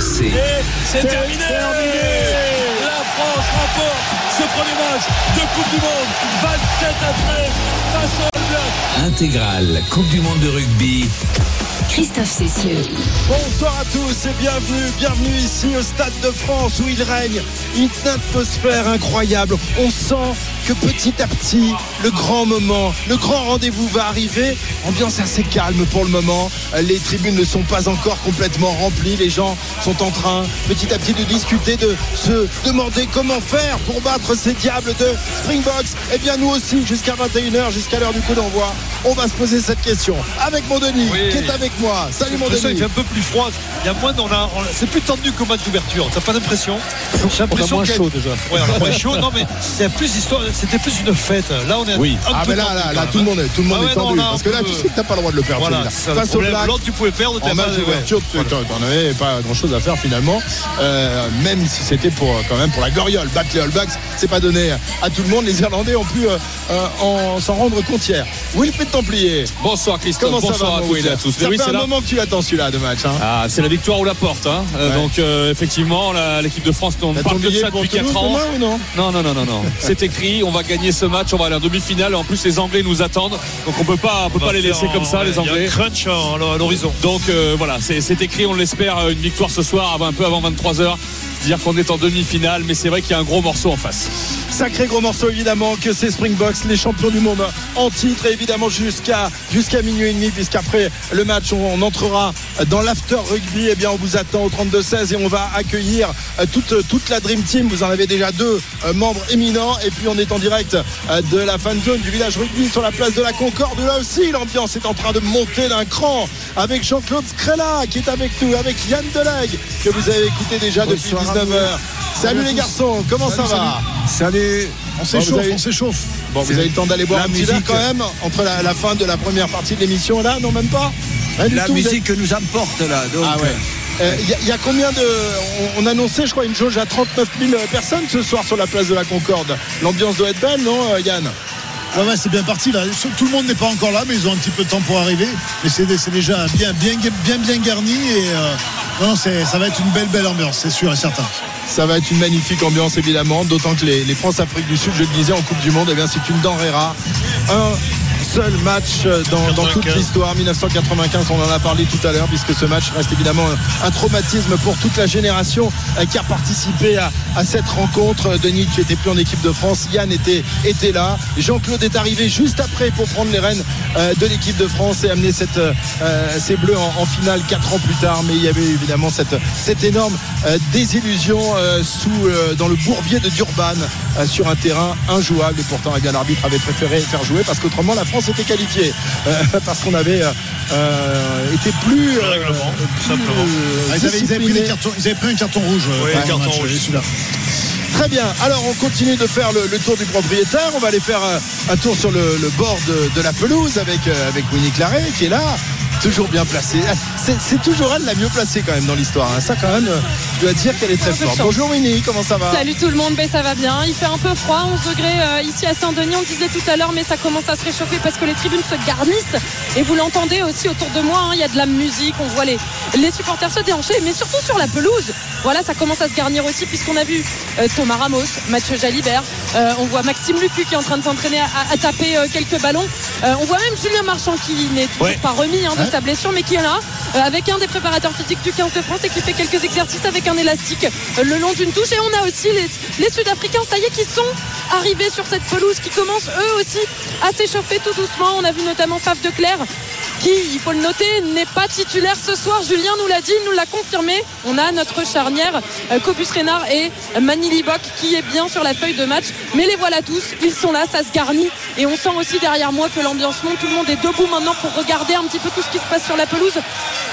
RMC. C'est terminé premier match de Coupe du Monde 27 après face au All Intégrale Coupe du Monde de rugby. Christophe Cessieux. Bonsoir à tous et bienvenue, bienvenue ici au Stade de France où il règne une atmosphère incroyable. On sent que petit à petit, le grand moment, le grand rendez-vous va arriver. Ambiance assez calme pour le moment. Les tribunes ne sont pas encore complètement remplies. Les gens sont en train petit à petit de discuter, de se demander comment faire pour battre ces diables de Springboks. Eh bien nous aussi, jusqu'à 21h, jusqu'à l'heure du coup d'envoi, on va se poser cette question avec mon Denis Oui. qui est avec moi. Salut mon Denis. qu'il fait un peu plus froid. Il y a moins, on a, on a- c'est plus tendu qu'au match d'ouverture. T'as pas l'impression J'ai l'impression moins chaud, déjà. Ouais, on a moins chaud. Non, mais il y a plus d'histoire. C'était plus une fête. Là, on est Oui. un Ah peu mais là, là, là, tout le monde est, tout le monde Ah est non, tendu. parce que là, tu sais que t'as pas le droit de le perdre. Voilà, ça, Face au. Black, tu pouvais perdre. en match d'ouverture, tu t'en avais pas grand chose à faire finalement. Euh, même si c'était pour euh, quand même pour la Goriole, battre les All Blacks, c'est pas donné à tout le monde. Les Irlandais ont pu euh, euh, en- s'en rendre compte hier. Wilfried Templier, Bonsoir Christophe, comment ça bonsoir va à Will à tous. Ça Oui, fait c'est un là. moment que tu l'attends celui-là de match. Hein. Ah, c'est la victoire ou la porte. hein. Euh, Ouais. Donc euh, effectivement, l'équipe de France, on parle de ça depuis 4 Toulouse ans. ou non Non, non, non, non, non. C'est écrit, on va gagner ce match, on va aller en demi-finale. En plus, les Anglais nous attendent. Donc on peut pas, on peut On pas les laisser comme ça, en- les Il y a Anglais. un crunch à l'horizon. Donc euh, voilà, c'est écrit, on l'espère, une victoire ce soir, un peu avant 23h. Dire qu'on est en demi-finale, mais c'est vrai qu'il y a un gros morceau en face. Sacré gros morceau évidemment que c'est Springboks, les champions du monde en titre et évidemment jusqu'à jusqu'à minuit et demi puisqu'après le match on, on entrera dans l'after rugby et bien on vous attend au 32-16 et on va accueillir euh, toute, toute la Dream Team. Vous en avez déjà deux euh, membres éminents et puis on est en direct euh, de la fan zone du village rugby sur la place de la Concorde. Là aussi l'ambiance est en train de monter d'un cran avec Jean-Claude Scrella qui est avec nous, avec Yann Delegue que vous avez écouté déjà depuis 19h. Salut les garçons, comment ça va Salut, on s'échauffe, vous avez- on s'échauffe. Bon, vous avez le temps d'aller boire La un petit verre quand même entre la, la fin de la première partie de l'émission là Non, même pas? Rien La tout, musique que nous emporte là. Donc, Ah ouais. Il y, a- y a combien de. On, on annonçait, je crois, une jauge à 39 000 personnes ce soir sur la place de la Concorde. L'ambiance doit être belle, non, euh, Yann? Ouais, ouais, c'est bien parti là. Tout le monde n'est pas encore là, mais ils ont un petit peu de temps pour arriver. Mais c'est déjà bien, bien, garni et euh, ça va être une belle, belle ambiance, c'est sûr et certain. Ça va être une magnifique ambiance évidemment, d'autant que les, France-Afrique du Sud, je le disais, en Coupe du Monde, eh bien c'est une denrée rare. Seul match euh, dans, dans toute 95. l'histoire, 1995, on en a parlé tout à l'heure, puisque ce match reste évidemment un, un traumatisme pour toute la génération euh, qui a participé à, à cette rencontre. Denis, tu étais plus en équipe de France, Yann était, était là, Jean-Claude est arrivé juste après pour prendre les rênes euh, de l'équipe de France et amener cette, euh, ces Bleus en, en finale 4 ans plus tard. Mais il y avait évidemment cette, cette énorme euh, désillusion euh, sous, euh, dans le bourbier de Durban euh, sur un terrain injouable. Et pourtant, eh bien, l'arbitre avait préféré faire jouer parce qu'autrement, la France était qualifiée. Euh, parce qu'on avait euh, euh, été plus. Le règlement, tout simplement. euh, Ah, ils, avaient, ils avaient pris des cartons- ils avaient pris un carton rouge. Oui, pendant un le carton match, rouge. celui-là. Très bien. Alors, on continue de faire le, le tour du propriétaire. On va aller faire un tour sur le, le bord de, de la pelouse avec, avec Winnie Claret qui est là. Toujours bien placée. C'est c'est toujours elle la mieux placée quand même dans l'histoire. hein. Ça, quand même, euh, je dois dire qu'elle est très forte. Bonjour Winnie, comment ça va Salut tout le monde, ben ça va bien. Il fait un peu froid, 11 degrés euh, ici à Saint-Denis, on le disait tout à l'heure, mais ça commence à se réchauffer parce que les tribunes se garnissent. Et vous l'entendez aussi autour de moi, hein, il y a de la musique, on voit les, les supporters se déhancher, mais surtout sur la pelouse. Voilà, ça commence à se garnir aussi puisqu'on a vu euh, Thomas Ramos, Mathieu Jalibert, euh, on voit Maxime Lucu qui est en train de s'entraîner à, à taper quelques ballons. On voit même Julien Marchand qui n'est toujours Ouais. pas remis hein, de sa blessure, mais qui est là euh, avec un des préparateurs physiques du 15 de France et qui fait quelques exercices avec un élastique euh, le long d'une touche. Et on a aussi les, les Sud-Africains, ça y est, qui sont arrivés sur cette pelouse, qui commencent eux aussi à s'échauffer tout doucement. On a vu notamment Faf de Clerc qui, il faut le noter, n'est pas titulaire ce soir. Julien nous l'a dit, il nous l'a confirmé. On a notre charnière, euh, Copus Reynard et Manili Bock qui est bien sur la feuille de match. Mais les voilà tous, ils sont là, ça se garnit. Et on sent aussi derrière moi que l'ambiance monte. Tout le monde est debout maintenant pour regarder un petit peu tout ce qui se passe sur la pelouse.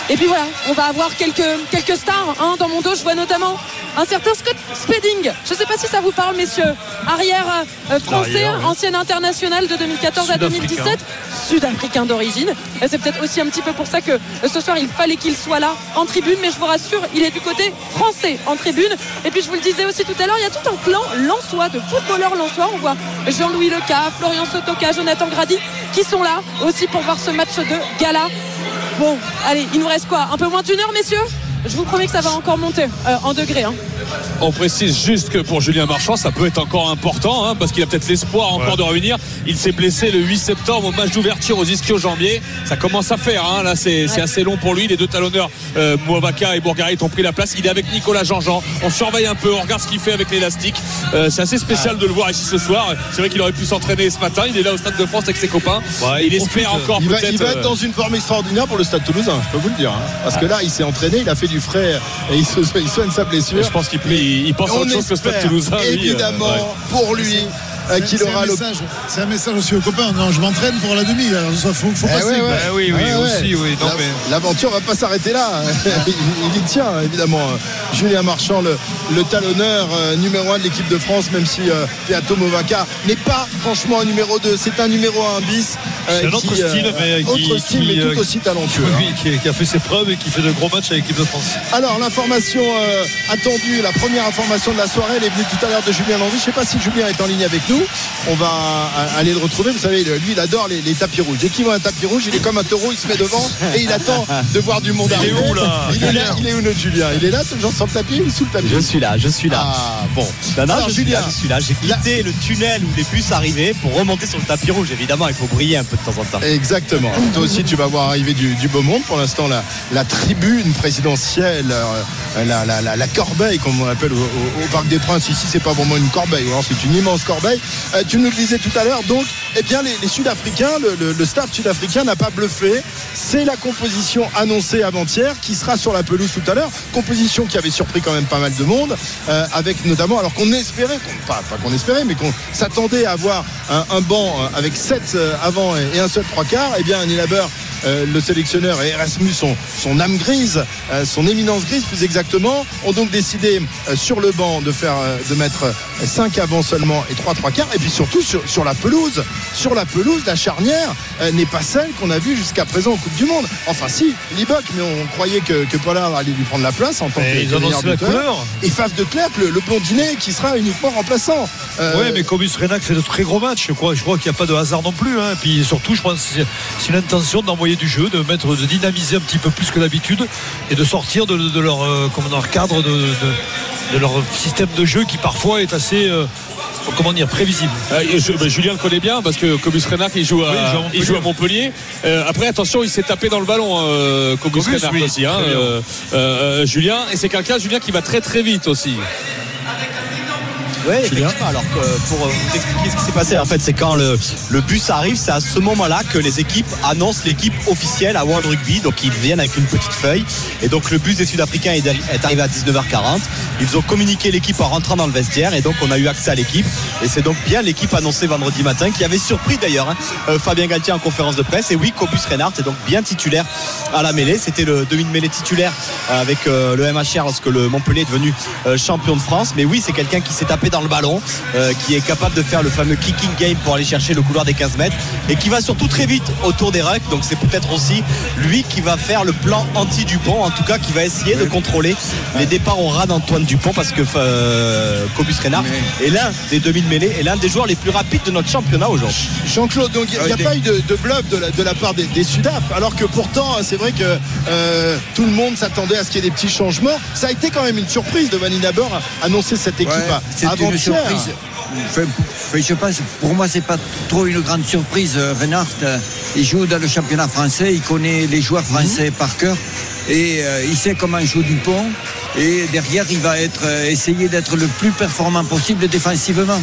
Et puis voilà, on va avoir quelques, quelques stars. hein. Dans mon dos, je vois notamment un certain Scott Spedding. Je ne sais pas si ça vous parle, messieurs. Arrière euh, français, L'arrière, oui. ancien international de 2014 à Sud-Africain. 2017, sud-africain d'origine. C'est peut-être aussi un petit peu pour ça que euh, ce soir il fallait qu'il soit là en tribune, mais je vous rassure, il est du côté français en tribune. Et puis je vous le disais aussi tout à l'heure, il y a tout un clan lensois, de footballeurs lensois. On voit Jean-Louis Leca, Florian Sotoka, Jonathan Grady qui sont là aussi pour voir ce match de gala. Bon, allez, il nous reste quoi? Un peu moins d'une heure, messieurs? Je vous promets que ça va encore monter euh, en degrés. hein. On précise juste que pour Julien Marchand, ça peut être encore important hein, parce qu'il a peut-être l'espoir encore de revenir. Il s'est blessé le 8 septembre au match d'ouverture aux ischio-jambiers. Ça commence à faire. hein. Là, c'est assez long pour lui. Les deux talonneurs, euh, Mouavaka et Bourgarit, ont pris la place. Il est avec Nicolas Jean-Jean. On surveille un peu, on regarde ce qu'il fait avec l'élastique. Euh, c'est assez spécial de le voir ici ce soir. C'est vrai qu'il aurait pu s'entraîner ce matin. Il est là au Stade de France avec ses copains. Ouais, il il espère encore Il va, peut-être. il va être euh, dans une forme extraordinaire pour le Stade Toulousain, je peux vous le dire. hein. Parce que là, il s'est entraîné, il a fait du frais et il, se- il soigne sa blessure. je pense qu'il il, il pense à On autre chose que espère, Toulousain. lui, euh, évidemment, ouais. pour lui, euh, le. message, c'est un message aussi aux copains. Non, je m'entraîne pour la demi. Alors, ça, faut, faut Eh passer. ouais, quoi. ouais. Bah oui, oui, ouais. aussi, oui. Non, La- mais- L'aventure va pas s'arrêter là. il, il y tient, évidemment. Julien Marchand, le, le talonneur euh, numéro 1 de l'équipe de France, même si euh, Movaca n'est pas franchement un numéro 2. C'est un numéro 1 bis. euh, C'est un autre qui, euh, style, mais qui- autre style, qui, mais euh, tout aussi talentueux. hein. Oui, qui, qui a fait ses preuves et qui fait de gros matchs avec l'équipe de France. Alors l'information euh, attendue, la première information de la soirée, elle est venue tout à l'heure de Julien Landry. Je ne sais pas si Julien est en ligne avec nous. On va euh, aller le retrouver. Vous savez, lui, il adore les, les tapis rouges. Dès qu'il voit un tapis rouge, il est comme un taureau, il se met devant et il attend de voir du monde Il est arriver. où, là il est là, il est où notre Julien? Il est là, toujours sur le tapis ou sous le tapis? Je suis là, je suis là. Ah bon. Non, non, Alors, je suis Julien, là, je suis là. J'ai quitté le tunnel où les bus arrivaient pour remonter sur le tapis rouge. Évidemment, il faut briller un peu de temps en temps. Exactement. Toi aussi, tu vas voir arriver du, du beau monde. Pour l'instant, la, la tribune présidentielle, euh, la, la, la, la corbeille, comme on l'appelle au, au- au Parc des Princes. Ici, c'est pas vraiment une corbeille, ou alors c'est une immense corbeille. Euh, tu nous le disais tout à l'heure. Donc, eh bien, les, Sud-Africains, le, staff sud-africain n'a pas bluffé. C'est la composition annoncée avant-hier qui sera sur la pelouse tout à l'heure. Composition qui avait surpris quand même pas mal de monde, euh, avec notamment, alors qu'on espérait, pas, qu'on espérait, mais qu'on s'attendait à avoir un, banc euh, avec 7 avant et, un seul trois quarts. Eh bien, Nilaber, euh, le sélectionneur et Erasmus, son, son âme grise, son éminence grise plus exactement, ont donc décidé sur le banc de faire, de mettre 5 avant seulement et 3 trois quarts. Et puis surtout sur, sur la pelouse, sur la pelouse, la charnière euh, n'est pas celle qu'on a vue jusqu'à présent en Coupe du Monde. Enfin si, Liboc, mais on croyait que, que Pollard allait lui prendre la place en tant que, Et ils que meilleur annoncent la couleur. Et Faf de Clerc, le, le blondinet qui sera uniquement remplaçant. Euh, Oui, mais Cobus Renac fait de très gros matchs. Je crois, je crois qu'il n'y a pas de hasard non plus. hein. Et puis surtout, je pense que c'est- l'intention d'envoyer du jeu, de mettre, de dynamiser un petit peu plus que d'habitude et de sortir de, de leur, euh, comment, leur cadre de, de- de leur système de jeu qui parfois est assez, euh, comment dire, prévisible. Euh, je- bah, Julien le connaît bien parce que Cobus Renac il joue à, Oui, il joue à Montpellier. Euh, après attention il s'est tapé dans le ballon euh, Cobus oui, aussi hein, euh, euh, Julien et c'est quelqu'un Julien qui va très très vite aussi. Oui, effectivement. Alors que, pour euh, vous expliquer ce qui s'est passé, en fait, c'est quand le, le bus arrive, c'est à ce moment-là que les équipes annoncent l'équipe officielle à World Rugby. Donc ils viennent avec une petite feuille. Et donc le bus des Sud-Africains est arri- est arrivé à 19h40. Ils ont communiqué l'équipe en rentrant dans le vestiaire et donc on a eu accès à l'équipe. Et c'est donc bien l'équipe annoncée vendredi matin qui avait surpris d'ailleurs hein, euh, Fabien Galtier en conférence de presse. Et oui, Cobus Reinhardt est donc bien titulaire à la mêlée. C'était le demi-mêlée titulaire euh, avec euh, le MHR lorsque le Montpellier est devenu euh, champion de France. Mais oui, c'est quelqu'un qui s'est tapé dans le ballon, euh, qui est capable de faire le fameux kicking game pour aller chercher le couloir des 15 mètres et qui va surtout très vite autour des rucks. Donc c'est peut-être aussi lui qui va faire le plan anti-Dupont, en tout cas qui va essayer de contrôler les départs au ras d'Antoine Dupont parce que euh, Cobus Reynard est l'un des demi-mêlées et l'un des joueurs les plus rapides de notre championnat aujourd'hui. Jean-Claude, donc il n'y a, pas eu de, de bluff de la, de la part des, des Sudaf, alors que pourtant, c'est vrai que euh, tout le monde s'attendait à ce qu'il y ait des petits changements. Ça a été quand même une surprise de Vanina Beur annoncer cette équipe Ouais, c'est une surprise. Je pense, pour moi, c'est pas trop une grande surprise. Euh, Reinhardt, euh, il joue dans le championnat français, il connaît les joueurs français par cœur et euh, il sait comment joue Dupont. Et derrière, il va être, euh, essayer d'être le plus performant possible défensivement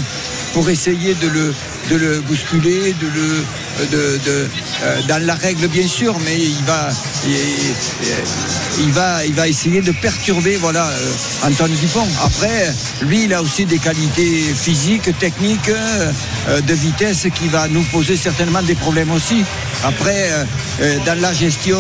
pour essayer de le, de le bousculer, de le, de, de, euh, dans la règle bien sûr, mais il va, il, il va, il va essayer de perturber voilà euh, Antoine Dupont. Après, lui, il a aussi des qualités physiques, techniques, euh, euh, de vitesse qui va nous poser certainement des problèmes aussi. Après, euh, euh, dans la gestion,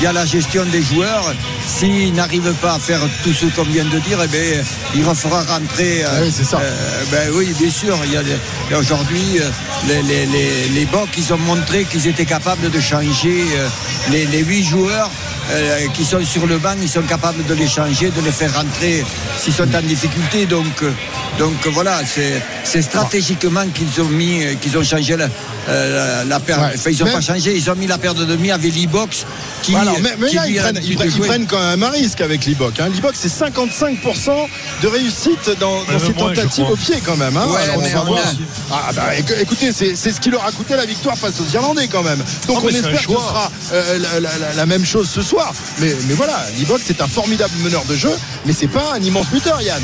il y a la gestion des joueurs. S'il n'arrive pas à faire tout ce qu'on vient de dire, eh bien, il refera rentrer. euh, Ah oui, c'est ça. euh, ben oui, bien sûr. Il y a des- et aujourd'hui, euh, les, les, les, les Bocs, ils ont montré qu'ils étaient capables de changer euh, les, les huit joueurs joueurs euh, qui sont sur le banc, ils sont capables de les changer, de les faire rentrer s'ils sont en difficulté. Donc, euh, donc voilà, c'est c'est stratégiquement qu'ils ont mis, euh, qu'ils ont changé la, euh, la paire. Ouais. Enfin, ils n'ont Même- pas changé, ils ont mis la paire de demi avec l'e-box qui, mais, mais qui là, ils a prennent, l'habitude ils prennent- de ils jouer. prennent quand même un risque avec l'e-box. Hein. L'e-box, c'est 55% de réussite dans, ses tentatives au pied quand même. hein. Ouais, Alors, on mais va on voir a- si- Ah, bah, éc- écoutez, c'est c'est ce qui leur a coûté la victoire face aux Irlandais quand même. Donc Oh, on espère que ce sera euh, la, la- la- la même chose ce soir. Mais, mais voilà, l'e-box c'est un formidable meneur de jeu, mais c'est pas un immense buteur, Yann.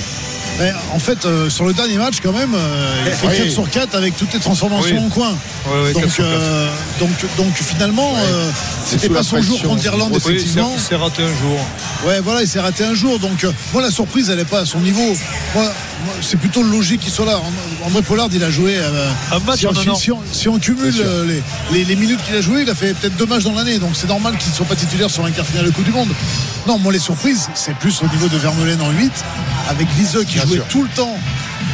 Mais en fait, euh, sur le dernier match, quand même, euh, il fait Oui. 4 sur 4 avec toutes les transformations Oui. en coin. Ouais, ouais, 4 donc, sur 4. euh, donc, donc finalement, euh, c'était pas son jour contre l'Irlande, effectivement. c'est- c'est raté un jour. Ouais, voilà, il s'est raté un jour. Donc, euh, moi, la surprise, elle n'est pas à son niveau. Moi, moi, c'est plutôt logique qu'il soit là. And- André Pollard, il a joué. euh, Un match si, on, en un si- an. si on- si on cumule euh, les, les- les minutes qu'il a joué, il a fait peut-être deux matchs dans l'année. Donc, c'est normal qu'il ne soit pas titulaire sur un quart final de Coupe du Monde. Non, moi, les surprises, c'est plus au niveau de Vermeulen en 8, avec Viseux qui Bien jouait sûr. tout le temps.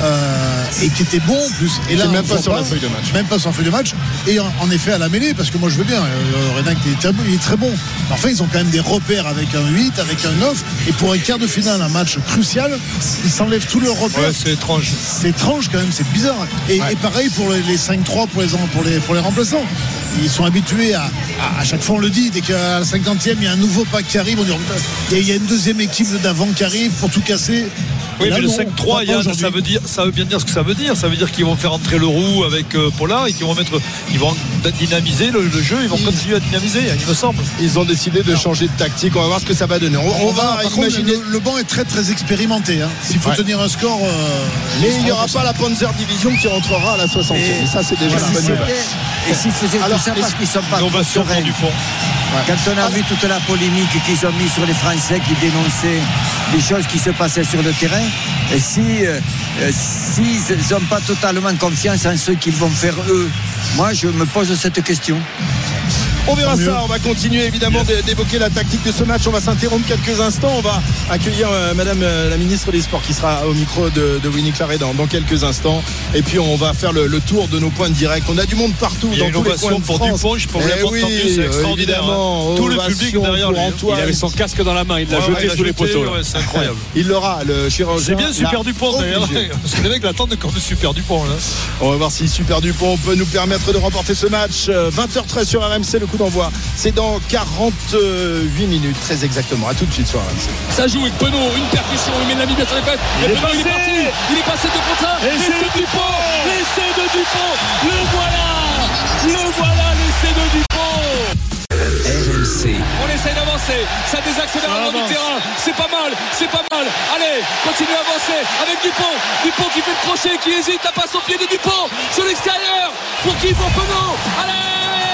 Euh, et qui était bon en plus. Et là, même pas sur la feuille de match. Même pas sur la feuille de match. Et en, en effet, à la mêlée, parce que moi je veux bien, euh, Renac il est, très, il est très bon. Mais enfin, ils ont quand même des repères avec un 8, avec un 9. Et pour un quart de finale, un match crucial, ils s'enlèvent tous leurs repères. Ouais, c'est étrange. c'est étrange quand même, c'est bizarre. Et, et pareil pour les, les 5-3 pour les, pour, les, pour les remplaçants. Ils sont habitués à, à, à chaque fois on le dit, dès qu'à la 50e il y a un nouveau pack qui arrive, on dit oh, il y a- une deuxième équipe d'avant qui arrive pour tout casser. Oui, là, mais le non, 5-3, pas Yann, aujourd'hui. ça veut dire, ça veut bien dire ce que ça veut dire. Ça veut dire qu'ils vont faire entrer le roux avec euh, Pollard et qu'ils vont mettre, ils vont dynamiser le, le jeu, ils vont Ils- continuer à dynamiser, il me semble. Ils ont décidé de changer de tactique. On va voir ce que ça va donner. On, on va contre, imaginer. le, le banc est très très expérimenté. hein. S'il faut Ouais. tenir un score. euh, Mais il n'y aura pas la Panzer Division qui rentrera à la 60e. Et, ça, c'est déjà si bonne nouvelle. Et s'ils faisaient ça parce qu'ils sont pas trop sereins. Quand on a vu toute la polémique qu'ils ont mis sur les Français qui dénonçaient des choses qui se passaient sur le terrain, et si euh, euh, s'ils n'ont pas totalement confiance en ce qu'ils vont faire eux, moi je me pose cette question. On verra ça. On va continuer évidemment d'é- d'évoquer la tactique de ce match. On va s'interrompre quelques instants. On va accueillir euh, Madame euh, la ministre des Sports qui sera au micro de, de Winnie Claret dans, dans quelques instants. Et puis on va faire le, le tour de nos points de direct. On a du monde partout Il y a dans tous les coins de pour France. Dupont, je peux vous Eh oui, c'est extraordinaire, évidemment. hein. Tout le public derrière pour lui, hein. Antoine. Il avait son casque dans la main, il l'a Ouais, jeté ouais, il a sous les poteaux. ouais, c'est incroyable. Il l'aura, le chirurgien. C'est bien Super Dupont d'ailleurs. Parce que les mecs l'attendent encore de Super Dupont. Là. On va voir si Super Dupont peut nous permettre de remporter ce match. Euh, 20h13 sur RMC, le coup d'envoi. C'est dans 48 minutes, très exactement. À tout de suite sur RMC. Ça joue avec Penaud, une percussion, il met la mis bien sur les. Il Et est Penaud, il est passé. parti, il est passé de contre un. L'essai de Dupont, l'essai de Dupont, le voilà, le voilà, l'essai de Dupont. RMC. On essaye d'avancer, ça désaccélère le long du terrain, c'est pas mal, c'est pas mal. Allez, continue à avancer avec Dupont, Dupont qui fait le crochet, qui hésite, la passe au pied de Dupont sur l'extérieur. Pour qui Pour Penaud. Allez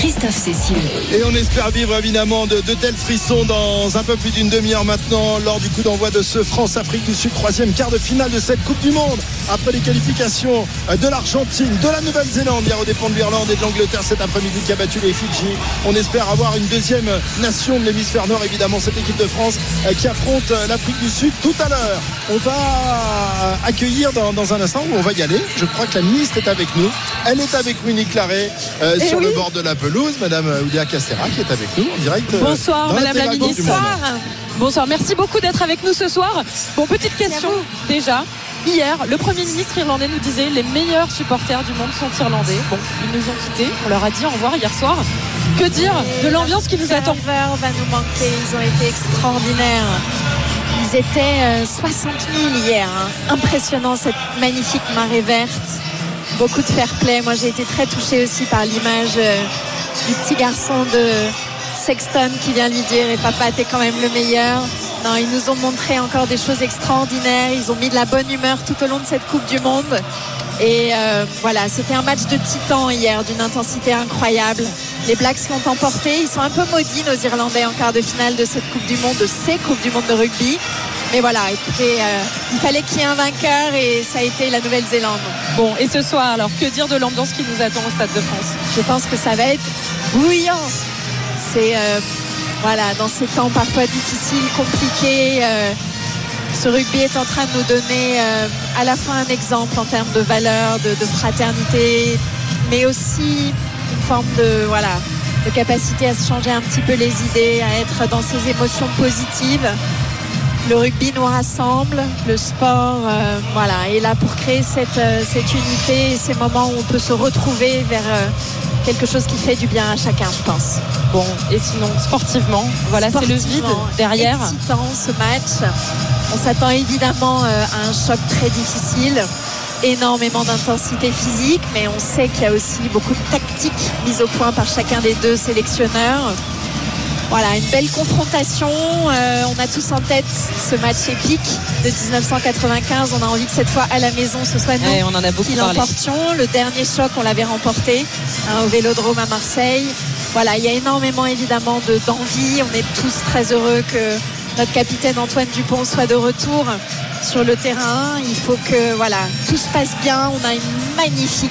Christophe Cessieux. Et on espère vivre évidemment de, de tels frissons dans un peu plus d'une demi-heure maintenant lors du coup d'envoi de ce France-Afrique du Sud, troisième quart de finale de cette Coupe du Monde. Après les qualifications de l'Argentine, de la Nouvelle-Zélande, hier aux dépens de l'Irlande et de l'Angleterre cet après-midi qui a battu les Fidji. On espère avoir une deuxième nation de l'hémisphère nord, évidemment cette équipe de France euh, qui affronte euh, l'Afrique du Sud tout à l'heure. On va accueillir dans, dans un instant où on va y aller. Je crois que la ministre est avec nous. Elle est avec Winnie Claret euh, Eh sur oui. le bord de la pelouse. Madame Oulia Castera qui est avec nous en direct. euh, Bonsoir dans Madame la ministre. Monde. Bonsoir, merci beaucoup d'être avec nous ce soir. Bon, petite question déjà. Hier, le Premier ministre irlandais nous disait les meilleurs supporters du monde sont irlandais. Bon, ils nous ont quittés, on leur a dit au revoir hier soir. Que dire de l'ambiance qui nous attend ferveur va nous manquer. Ils ont été extraordinaires. Ils étaient euh, 60 000 hier. hein. Impressionnant cette magnifique marée verte. Beaucoup de fair play. Moi, j'ai été très touchée aussi par l'image euh, du petit garçon de Sexton qui vient lui dire Et papa, t'es quand même le meilleur. Non, ils nous ont montré encore des choses extraordinaires. Ils ont mis de la bonne humeur tout au long de cette Coupe du Monde. Et euh, voilà, c'était un match de titan hier, d'une intensité incroyable. Les Blacks qui ont emporté, ils sont un peu maudits, nos Irlandais, en quart de finale de cette Coupe du Monde, de ces Coupes du Monde de rugby. Mais voilà, écoutez, euh, il fallait qu'il y ait un vainqueur et ça a été la Nouvelle-Zélande. Bon, et ce soir, alors, que dire de l'ambiance qui nous attend au Stade de France? Je pense que ça va être bouillant. C'est euh, voilà, dans ces temps parfois difficiles, compliqués. euh, ce rugby est en train de nous donner euh, à la fois un exemple en termes de valeur, de, fraternité, mais aussi une forme de voilà de capacité à se changer un petit peu les idées, à être dans ses émotions positives. Le rugby nous rassemble, le sport voilà, est là pour créer cette, cette unité et ces moments où on peut se retrouver vers quelque chose qui fait du bien à chacun, je pense. Bon, et sinon, sportivement, voilà, c'est le vide derrière. Excitant ce match. On s'attend évidemment euh, à un choc très difficile. Énormément d'intensité physique, mais on sait qu'il y a aussi beaucoup de tactiques mises au point par chacun des deux sélectionneurs. Voilà, une belle confrontation. Euh, on a tous en tête ce match épique de 1995. On a envie que cette fois à la maison, ce soit nous Ouais, on en a beaucoup qui l'emportions. Le dernier choc, on l'avait remporté hein, au Vélodrome à Marseille. Voilà, il y a énormément évidemment de- d'envie. On est tous très heureux que notre capitaine Antoine Dupont soit de retour sur le terrain. Il faut que voilà, tout se passe bien. On a une magnifique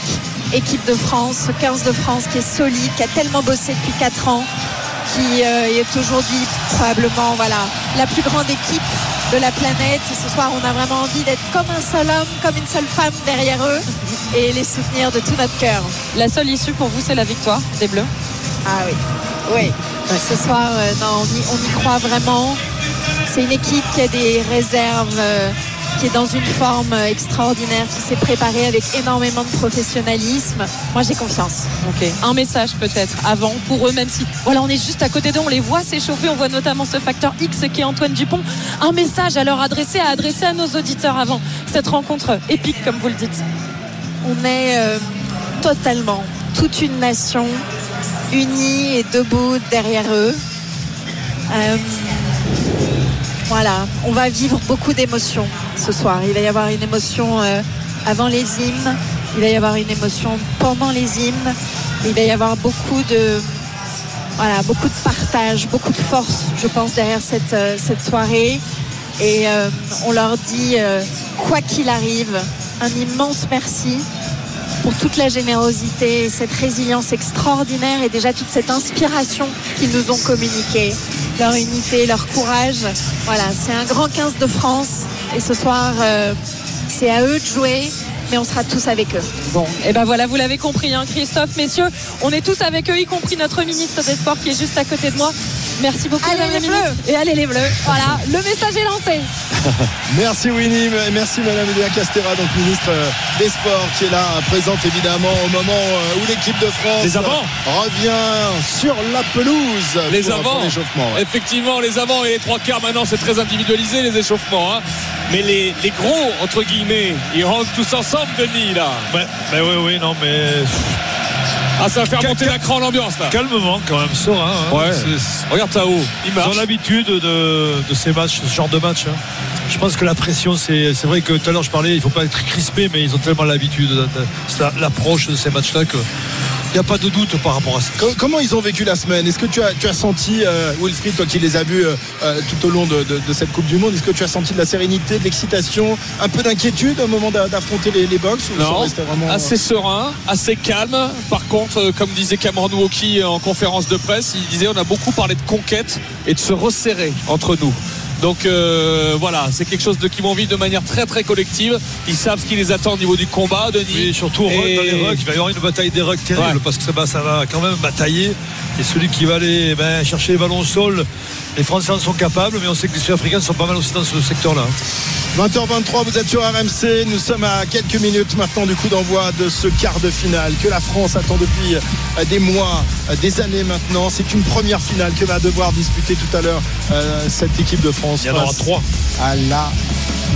équipe de France, ce 15 de France qui est solide, qui a tellement bossé depuis 4 ans, qui euh, est aujourd'hui probablement voilà, la plus grande équipe de la planète. Ce soir, on a vraiment envie d'être comme un seul homme, comme une seule femme derrière eux et les soutenir de tout notre cœur. La seule issue pour vous, c'est la victoire des Bleus? Ah oui, oui. Ce soir, euh, non, on y, on y croit vraiment. C'est une équipe qui a des réserves, euh, qui est dans une forme euh, extraordinaire, qui s'est préparée avec énormément de professionnalisme. Moi, j'ai confiance. Ok. Un message peut-être avant pour eux, même si voilà, on est juste à côté d'eux, on les voit s'échauffer, on voit notamment ce facteur X qui est Antoine Dupont. Un message à leur adresser, à adresser à nos auditeurs avant cette rencontre épique, comme vous le dites. On est euh, totalement toute une nation unie et debout derrière eux. Euh, voilà, on va vivre beaucoup d'émotions ce soir. Il va y avoir une émotion euh, avant les hymnes, il va y avoir une émotion pendant les hymnes, il va y avoir beaucoup de voilà, beaucoup de partage, beaucoup de force, je pense, derrière cette, euh, cette soirée. Et euh, on leur dit, quoi qu'il arrive, un immense merci pour toute la générosité, et cette résilience extraordinaire et déjà toute cette inspiration qu'ils nous ont communiquée, leur unité, leur courage. Voilà, c'est un grand 15 de France et ce soir, euh, c'est à eux de jouer, mais on sera tous avec eux. Bon, et ben voilà, vous l'avez compris, hein, Christophe, messieurs, on est tous avec eux, y compris notre ministre des Sports qui est juste à côté de moi. Merci beaucoup, Allez, Madame la les ministre. Et allez les Bleus. Voilà, le message est lancé. Merci Winnie, et merci Madame Elia Castera, donc ministre euh, des Sports, qui est là, euh, présente évidemment au moment où l'équipe de France Les revient sur la pelouse Les pour, pour avants, ouais. effectivement, les avants et les trois quarts maintenant, c'est très individualisé les échauffements. hein. Mais les, les gros, entre guillemets, ils rentrent tous ensemble, Denis, là. Ouais, mais oui, oui, non, mais Ah, ça va faire Cal- monter la cran l'ambiance, là. calmement quand même, hein. Ouais. Regarde Tao, il Ils ont l'habitude de, de ces matchs, ce genre de match. hein. Je pense que la pression, c'est c'est vrai que tout à l'heure je parlais, il ne faut pas être crispé, mais ils ont tellement l'habitude, l'approche de ces matchs-là que il n'y a pas de doute par rapport à ça. Co- Comment ils ont vécu la semaine? Est-ce que tu as, tu as senti, euh, Wilfried, toi qui les as vus euh, euh, tout au long de, de- de cette Coupe du Monde, est-ce que tu as senti de la sérénité, de l'excitation, un peu d'inquiétude au moment d'a- d'affronter les, les box Non, vraiment, euh, assez serein, assez calme. Par contre, euh, comme disait Cameron Wauki en conférence de presse, il disait on a beaucoup parlé de conquête et de se resserrer entre nous. Donc euh, voilà, c'est quelque chose de, qui vont vivre de manière très très collective. Ils savent ce qui les attend au niveau du combat, Denis. Oui, surtout Et- dans les rucks, il va y avoir une bataille des rucks terrible Ouais. parce que ça va, ça va quand même batailler. Et celui qui va aller ben, chercher les ballons au sol, les Français en sont capables, mais on sait que les Sud-Africains sont pas mal aussi dans ce secteur-là. 20h23, vous êtes sur RMC. Nous sommes à quelques minutes maintenant du coup d'envoi de ce quart de finale que la France attend depuis euh, des mois, euh, des années maintenant. C'est une première finale que va devoir disputer tout à l'heure euh, cette équipe de France. Il y en aura trois. À la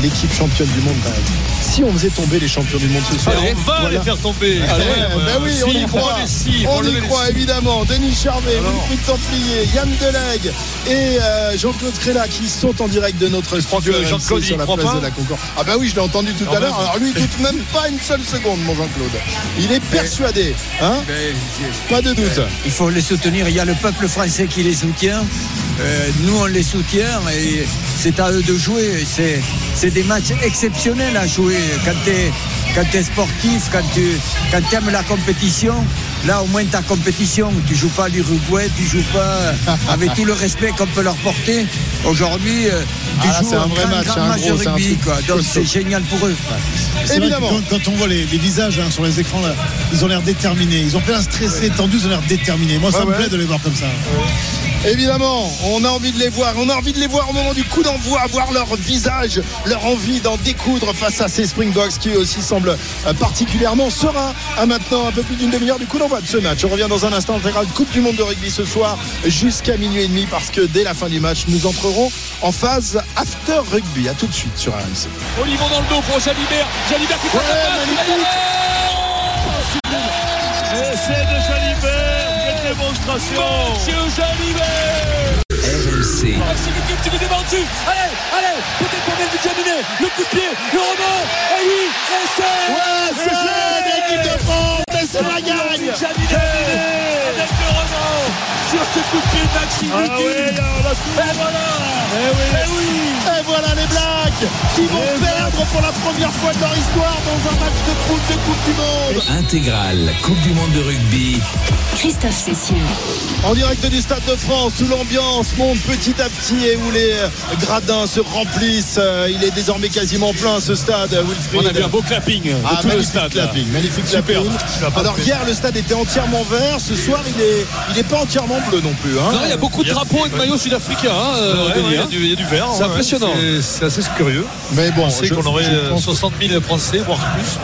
l'équipe championne du monde. quand même. Si on faisait tomber les champions du monde ce soir, Allez, On va voilà. les faire tomber. Eh, Allez, ben oui, on y croit. si, on y croit évidemment. Denis Charvet. Wilfried Templier, Yann Delegue et euh, Jean-Claude Créla qui sont en direct de notre studio Jean-Claude, sur la place pas de la Concorde. Ah bah oui, je l'ai entendu tout à l'heure. Alors lui, il doute même pas une seule seconde, mon Jean-Claude. Il est persuadé, hein Ben, Pas de doute. Il faut les soutenir. Il y a le peuple français qui les soutient. Euh, nous on les soutient et c'est à eux de jouer. C'est, c'est des matchs exceptionnels à jouer quand tu es quand tu es sportif, quand tu quand aimes la compétition, là au moins ta compétition, tu joues pas l'Uruguay, tu joues pas avec tout le respect qu'on peut leur porter. Aujourd'hui, euh, tu Ah, là, joues c'est un un vrai grand, match, grand un match gros, de c'est un rugby. truc quoi. Donc c'est génial pour eux. Vrai Évidemment. Quand, quand on voit les, les visages hein, sur les écrans, là, ils ont l'air déterminés. Ils ont plein stressés, tendus, ils ont l'air déterminés. Moi, ça Ouais, me ouais. plaît de les voir comme ça. Évidemment, on a envie de les voir. On a envie de les voir au moment du coup d'envoi, voir leur visage, leur envie d'en découdre face à ces Springboks qui aussi semblent euh, particulièrement sereins à maintenant un peu plus d'une demi-heure du coup d'envoi de ce match. On revient dans un instant intégral Coupe du Monde de rugby ce soir jusqu'à minuit et demi parce que dès la fin du match, nous entrerons en phase after rugby. À tout de suite sur RMC. Olivon dans le dos pour Jalibert. Jalibert qui Ouais, la passe. Essai de Jalibert, démonstration Mathieu Jalibert. RMC, Maxime Philippe, tu veux débattu. Allez, allez, peut-être pour Melvin Jaminet. Le coup de pied, le rebond. Et oui, essai. Ouais, c'est l'équipe de France, mais c'est la gagne. Jaminet. Avec le rebond. Sur ce coup de pied de Maxime Ah tout. Et voilà. Eh oui. Et oui. Et voilà les Blacks qui vont perdre pour la première fois de leur histoire dans un match de poule de Coupe du Monde. intégrale Coupe du Monde de rugby. Christophe Cessieux. En direct du Stade de France où l'ambiance monte petit à petit et où les gradins se remplissent. Euh, Il est désormais quasiment plein ce stade, Wilfried. On a vu un beau clapping de Ah, tout le magnifique stade. là. clapping, magnifique Super. clapping. Alors hier le stade était entièrement vert, ce soir il est il est pas entièrement bleu non plus. hein. Non, il y a beaucoup de drapeaux et de maillots sud-africains. hein, euh, Ouais, y hein. du- il y a du vert. C'est impressionnant. c'est- assez curieux. Mais bon, On sait je- qu'on aurait je euh, pense- 60 000 Français, voire plus.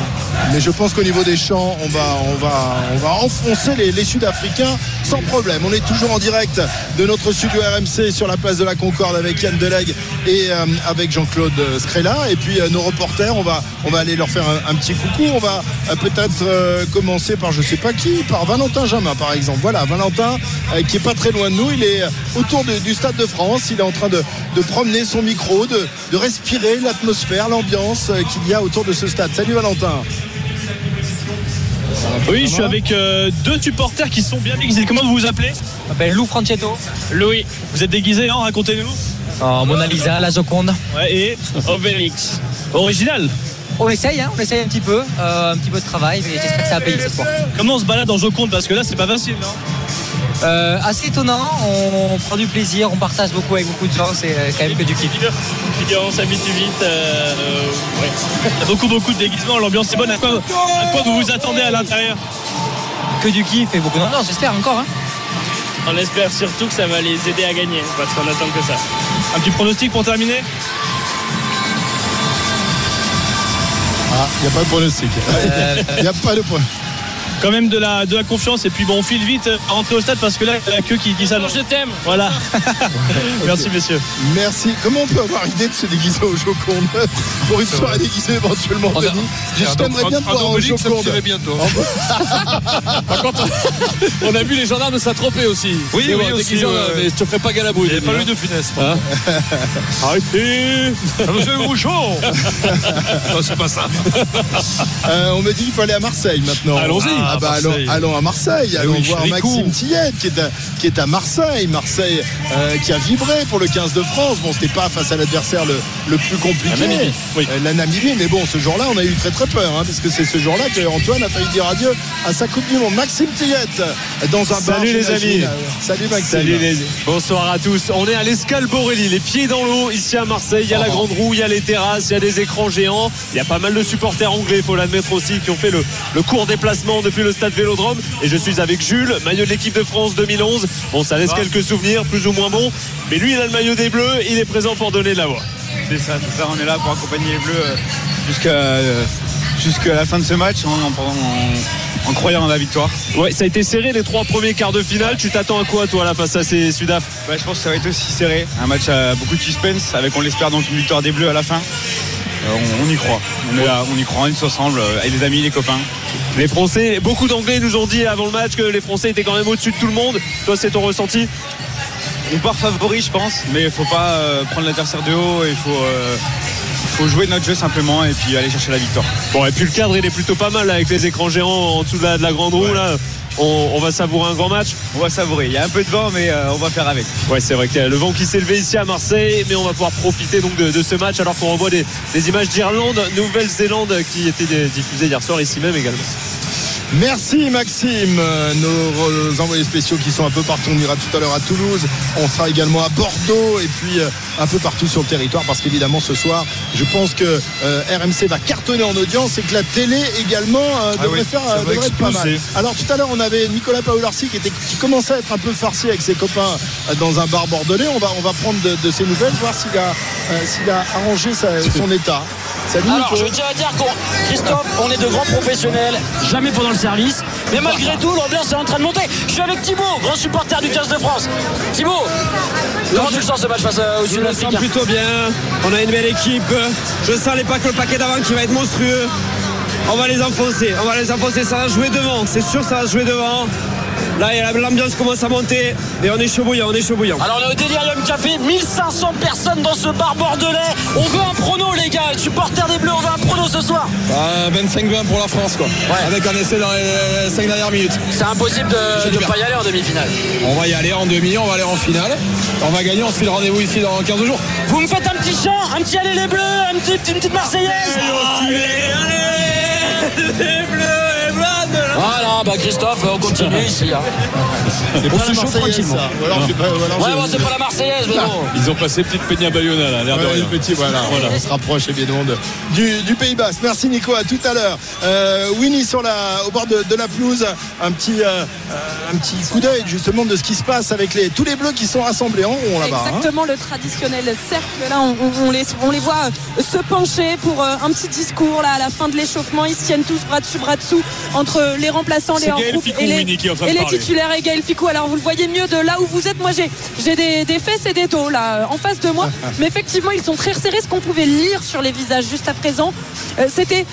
Mais je pense qu'au niveau des champs, on va, on va, on va enfoncer les, les Sud-Africains sans problème. On est toujours en direct de notre studio RMC sur la place de la Concorde avec Yann Delegue et euh, avec Jean-Claude Scrella. Et puis euh, nos reporters, on va, on va aller leur faire un, un petit coucou. On va euh, peut-être euh, commencer par je sais pas qui, par Valentin Jamin par exemple. Voilà, Valentin euh, qui est pas très loin de nous. Il est autour de- du Stade de France. Il est en train de, de promener son micro, de, de respirer l'atmosphère, l'ambiance euh, qu'il y a autour de ce stade. Salut Valentin. Oui, je suis avec euh, deux supporters qui sont bien déguisés. Comment vous vous appelez? Je m'appelle Lou Franchetto. Louis. Vous êtes déguisés, hein Racontez-nous. En Mona Lisa, la Joconde. Ouais, et Obélix. Original. On essaye, hein, on essaye un petit peu. euh, un petit peu de travail, mais j'espère que ça va payer ce soir. Comment on se balade en Joconde? Parce que là, c'est pas facile, non Euh, assez étonnant, on prend du plaisir, on partage beaucoup avec beaucoup de gens, c'est euh, quand même que du kiff. On s'habitue vite. euh, ouais. Il y a beaucoup, beaucoup de déguisements. L'ambiance est bonne. À quoi, à quoi vous vous attendez à l'intérieur? Que du kiff et beaucoup d'ambiance, j'espère encore. Hein. On espère surtout que ça va les aider à gagner. Parce qu'on attend que ça. Un petit pronostic pour terminer? Ah, il n'y a pas de pronostic. Il n'y a pas de pronostic. Quand même de la, de la confiance et puis bon on file vite euh, à rentrer au stade parce que là il y a la queue qui, qui s'annonce. Je t'aime Voilà. Merci messieurs. Merci. Comment on peut avoir idée de se déguiser au Joconde pour une soirée déguisée éventuellement a- Denis Je t'aimerais bien te voir au tirait bientôt. Par contre, on a vu les gendarmes de Saint-Tropez aussi. Oui, Mais oui, bon, aussi. Mais je te ferai pas galabouille. Il n'y a pas eu de finesse. Hein Arrêtez Monsieur Grouchon Non, c'est pas ça. Euh, on me dit qu'il faut aller à Marseille maintenant. Allons-y. Ah, bah, allons, allons à Marseille. Allons oui, voir. Maxime Tillette qui est, à, qui est à Marseille. Marseille euh, qui a vibré pour le 15 de France. Bon, c'était pas face à l'adversaire le, le plus compliqué. La Namibie, oui. Euh, la Namibie. Mais bon, ce jour-là, on a eu très très peur. Hein, parce que c'est ce jour-là que Antoine a failli dire adieu à sa Coupe du Monde. Maxime Tillette dans un bar. Salut les amis. Salut Maxime. Salut les... Bonsoir à tous. On est à l'Escale Borelli, les pieds dans l'eau ici à Marseille. Il y a la grande roue, il y a les terrasses, il y a des écrans géants. Il y a pas mal de supporters anglais, il faut l'admettre aussi, qui ont fait le, le court déplacement depuis le stade Vélodrome. Et je suis avec Jules, maillot de l'équipe de France 2011. Bon, ça laisse quelques souvenirs, plus ou moins bons. Mais lui, il a le maillot des Bleus, il est présent pour donner de la voix. C'est ça, c'est ça, on est là pour accompagner les Bleus euh, jusqu'à euh, jusqu'à la fin de ce match en, en- en croyant en la victoire. Ouais, ça a été serré les trois premiers quarts de finale. Tu t'attends à quoi, toi, là, face à ces Sudaf? Ouais, je pense que ça va être aussi serré. Un match à beaucoup de suspense, avec on l'espère donc une victoire des Bleus à la fin. Euh, on, on y croit. On est là, on y croit, on est tous ensemble, avec les amis, les copains. Les Français, beaucoup d'Anglais nous ont dit avant le match que les Français étaient quand même au-dessus de tout le monde. Toi, c'est ton ressenti? On part favori, je pense, mais il faut pas euh, prendre l'adversaire de haut. Il faut, euh, faut jouer notre jeu simplement et puis aller chercher la victoire. Bon, et puis le cadre, il est plutôt pas mal là, avec les écrans géants en dessous de la, de la grande roue. Là. On, on va savourer un grand match. On va savourer. Il y a un peu de vent, mais euh, on va faire avec. Ouais, c'est vrai qu'il y a le vent qui s'est levé ici à Marseille, mais on va pouvoir profiter donc de, de ce match alors qu'on revoit des, des images d'Irlande, Nouvelle-Zélande qui étaient diffusées hier soir ici même également. Merci Maxime, Euh, nos envoyés spéciaux qui sont un peu partout. On ira tout à l'heure à Toulouse, on sera également à Bordeaux et puis euh, un peu partout sur le territoire parce qu'évidemment ce soir, je pense que euh, RMC va cartonner en audience et que la télé également euh, Ah devrait oui, faire devrait être pas mal. Alors tout à l'heure on avait Nicolas Paolorsi qui était qui commençait à être un peu farci avec ses copains dans un bar bordelais. On va on va prendre de, de ses nouvelles, voir s'il a euh, s'il a arrangé sa- son état. Salut Alors, je tiens à dire qu'on, Christophe, on est de grands professionnels, jamais pendant le service. Mais malgré tout, l'ambiance est en train de monter. Je suis avec Thibaut, grand supporter du 15 de France. Thibaut, comment tu le sens ce match face euh, au Je le sens plutôt bien. On a une belle équipe. Je sens les packs, le paquet d'avant qui va être monstrueux. On va les enfoncer. On va les enfoncer. Ça va jouer devant. C'est sûr, ça va se jouer devant. Là, l'ambiance commence à monter. Et on est chaud bouillant. On est chaud bouillant. Alors, on est au Delirium Café, 1500 personnes dans ce bar bordelais. On veut un prono, les gars. Supporters des Bleus, on veut un prono ce soir. 25-20 pour la France, quoi. Avec un essai dans les 5 dernières minutes. C'est impossible de ne pas y aller en demi-finale. On va y aller en demi, on va aller en finale. On va gagner, on se fait le rendez-vous ici dans 15 jours. Vous me faites un petit chant, un petit Allez les Bleus, un petit- une petite Marseillaise. Voilà, bah Christophe, on continue ici. hein. C'est On pas se la chauffe Marseillaise, tranquillement. ça. Ou alors, j'ai pas- ou alors Ouais, j'ai- bon, c'est pas la Marseillaise, mais bon. Ils ont passé petite Peña Bayona là, l'air de rien. petit, voilà, on se rapproche évidemment de- du, du Pays Basque. Merci Nico, à tout à l'heure. Euh, Winnie sur la, au bord de, de la pelouse, un petit, euh, euh, un petit coup d'œil justement de ce qui se passe avec les, tous les bleus qui sont rassemblés en rond là-bas. hein. Exactement le traditionnel cercle. Là, on, on- on les, on les voit se pencher pour un petit discours là, à la fin de l'échauffement. Ils se tiennent tous bras dessus, bras dessous entre les remplaçants, les et les, et titulaires et Gaël Ficou. Alors vous le voyez mieux de là où vous êtes. Moi j'ai j'ai des, des fesses et des dos là euh, en face de moi. Mais effectivement ils sont très resserrés. Ce qu'on pouvait lire sur les visages juste à présent, euh, c'était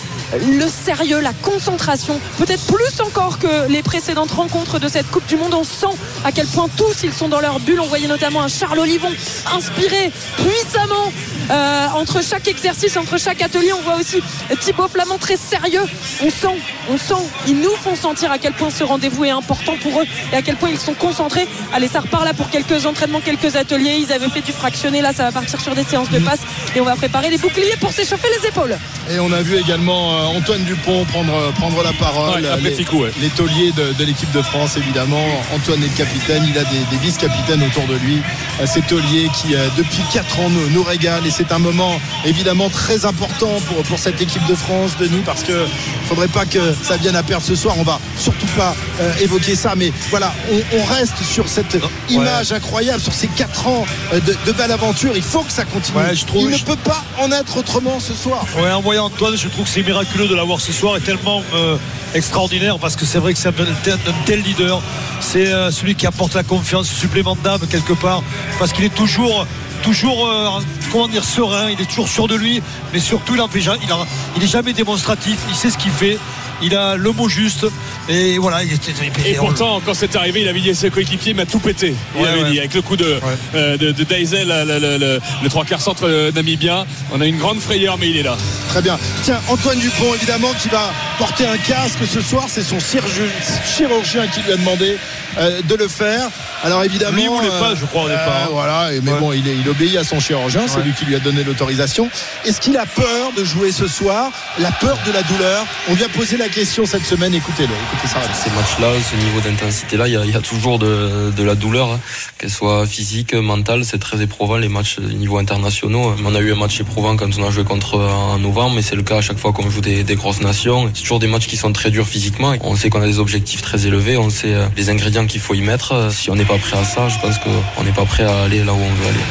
le sérieux, la concentration. Peut-être plus encore que les précédentes rencontres de cette Coupe du Monde. On sent à quel point tous ils sont dans leur bulle. On voyait notamment un Charles Olivon inspiré puissamment euh, entre chaque exercice, entre chaque atelier. On voit aussi Thibaut Flamand très sérieux. On sent, on sent, ils nous font sentir à quel point ce rendez-vous est important pour eux et à quel point ils sont concentrés. Allez, ça repart là pour quelques entraînements, quelques ateliers. Ils avaient fait du fractionné. Là, ça va partir sur des séances de passe et on va préparer les boucliers pour s'échauffer les épaules. Et on a vu également euh, Antoine Dupont prendre, prendre la parole. Ouais, les, Ficou, ouais. les tauliers de, de l'équipe de France, évidemment. Antoine est le capitaine, il a des, des vice-capitaines autour de lui. Euh, Ces tauliers qui, euh, depuis 4 ans, nous, nous régalent. Et c'est un moment, évidemment, très important pour, pour cette équipe de France, Denis, parce qu'il ne faudrait pas que ça vienne à perdre ce soir. On va surtout pas euh, évoquer ça. Mais voilà, on, on reste sur cette image incroyable, sur ces 4 ans euh, de, de belle aventure. Il faut que ça continue. Ouais, je trouve- il ne peut pas en être autrement ce soir. Ouais, en voyant Antoine, je trouve que c'est miraculeux de l'avoir ce soir et tellement euh, extraordinaire parce que c'est vrai que c'est un, tel- un tel leader. C'est euh, celui qui apporte la confiance supplément d'âme quelque part parce qu'il est toujours toujours euh, comment dire serein, il est toujours sûr de lui, mais surtout il en fait ja- il, en- il est jamais démonstratif, il sait ce qu'il fait, il a le mot juste et voilà. Il était, Et pourtant, quand c'est arrivé, il avait dit à ses coéquipiers, il m'a tout pété. Il Ouais, avait ouais. dit, avec le coup de, euh, de, de Deisel, le, le- le- le trois quarts centre euh, namibien. On a une grande frayeur, mais il est là. Très bien. Tiens, Antoine Dupont, évidemment, qui va porter un casque ce soir. C'est son chirurgien chirurgien qui lui a demandé euh, de le faire. Alors évidemment. Lui, il voulait pas, je crois, au départ. euh, voilà, mais bon, il, est- il obéit à son chirurgien. C'est Ouais. lui qui lui a donné l'autorisation. Est-ce qu'il a peur de jouer ce soir? La peur de la douleur? On lui a posé la question cette semaine. Écoutez-le. Écoutez ça. Ces matchs-là, ce niveau d'intensité-là, il y, a- il y a toujours de, de la douleur, hein. qu'elle soit physique, mentale, c'est très éprouvant les matchs au niveau internationaux. On a eu un match éprouvant quand on a joué contre euh, en novembre, mais c'est le cas à chaque fois qu'on joue des, des grosses nations. C'est toujours des matchs qui sont très durs physiquement. On sait qu'on a des objectifs très élevés, on sait euh, les ingrédients qu'il faut y mettre. Euh, Si on n'est pas prêt à ça, je pense qu'on n'est pas prêt à aller là où on veut aller.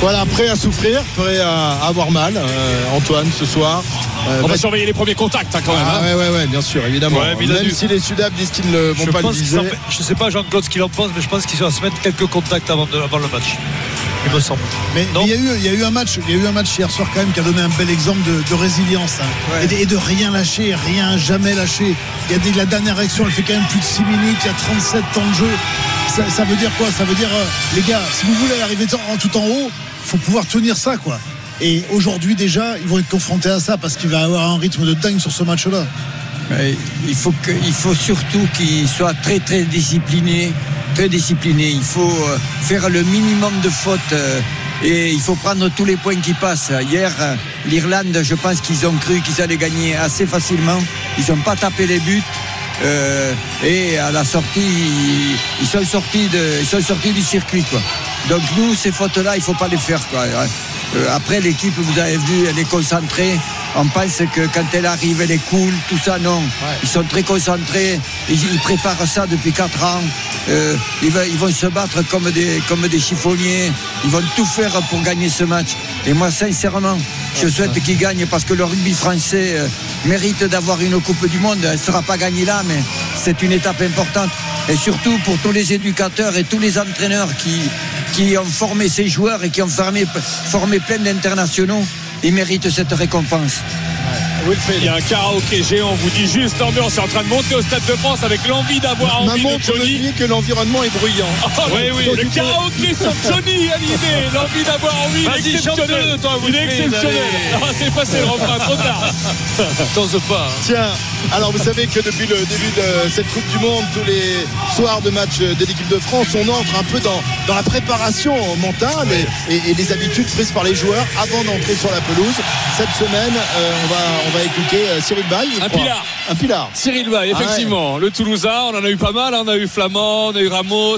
Voilà, prêt à souffrir, prêt à avoir mal, euh, Antoine, ce soir. Euh, On va surveiller les premiers contacts hein, quand même. Ah, hein. ouais, ouais, ouais, bien sûr, évidemment. Ouais, Même dû- si les Sudab disent qu'ils ne vont je pas le viser. je sais pas Jean-Claude ce qu'il en pense, mais je pense qu'il va se mettre quelques contacts avant, de- avant le match. Il me semble. Mais il y, a eu, il y a eu un match, il y a eu un match hier soir quand même qui a donné un bel exemple de, de résilience hein. et, de, et de rien lâcher, rien jamais lâcher. Il y a des, la dernière action, elle fait quand même plus de 6 minutes, il y a 37 temps de jeu. Ça, veut dire quoi? Ça veut dire, euh, les gars, si vous voulez arriver en- tout en haut, faut pouvoir tenir ça, quoi. Et aujourd'hui déjà, ils vont être confrontés à ça parce qu'il va avoir un rythme de dingue sur ce match-là. Il faut, faut surtout qu'il soit très très discipliné, très discipliné. Il faut euh, faire le minimum de fautes euh, et il faut prendre tous les points qui passent. Hier, l'Irlande, je pense qu'ils ont cru qu'ils allaient gagner assez facilement. Ils n'ont pas tapé les buts. Euh, et à la sortie, ils, sont sortis de, ils sont sortis du circuit. Quoi. Donc nous, ces fautes-là, il ne faut pas les faire. Quoi. Euh, après, l'équipe, vous avez vu, elle est concentrée. On pense que quand elle arrive, elle est cool, tout ça, non. Ils sont très concentrés. Ils, ils préparent ça depuis 4 ans. Euh, ils, vont, ils vont se battre comme des, comme des chiffonniers. Ils vont tout faire pour gagner ce match. Et moi, sincèrement, je souhaite qu'ils gagnent parce que le rugby français euh, mérite d'avoir une Coupe du Monde. Elle ne sera pas gagnée là, mais c'est une étape importante. Et surtout pour tous les éducateurs et tous les entraîneurs qui, qui ont formé ces joueurs et qui ont formé, formé plein d'internationaux, ils méritent cette récompense. Il y a un karaoké géant, on vous dit juste l'ambiance est en train de monter au Stade de France avec l'envie d'avoir envie Maman de me Johnny. dire que l'environnement est bruyant. Ah oui, oui, le il karaoké sur Johnny Hallyday, l'envie d'avoir envie, il est exceptionnel. toi, Il est exceptionnel. Ah, c'est passé le refrain, trop tard. T'oses pas. hein. Tiens, alors vous savez que depuis le début de cette Coupe du Monde, tous les soirs de match de l'équipe de France, on entre un peu dans, dans la préparation mentale et, et- et les habitudes prises par les joueurs avant d'entrer sur la pelouse. Cette semaine, euh, on, va, on va écouter euh, Cyril Bay. Un pilar. Un pilar. Cyril Bay, effectivement. Le Toulousain, on en a eu pas mal. hein. On a eu Flamand, on a eu Ramos,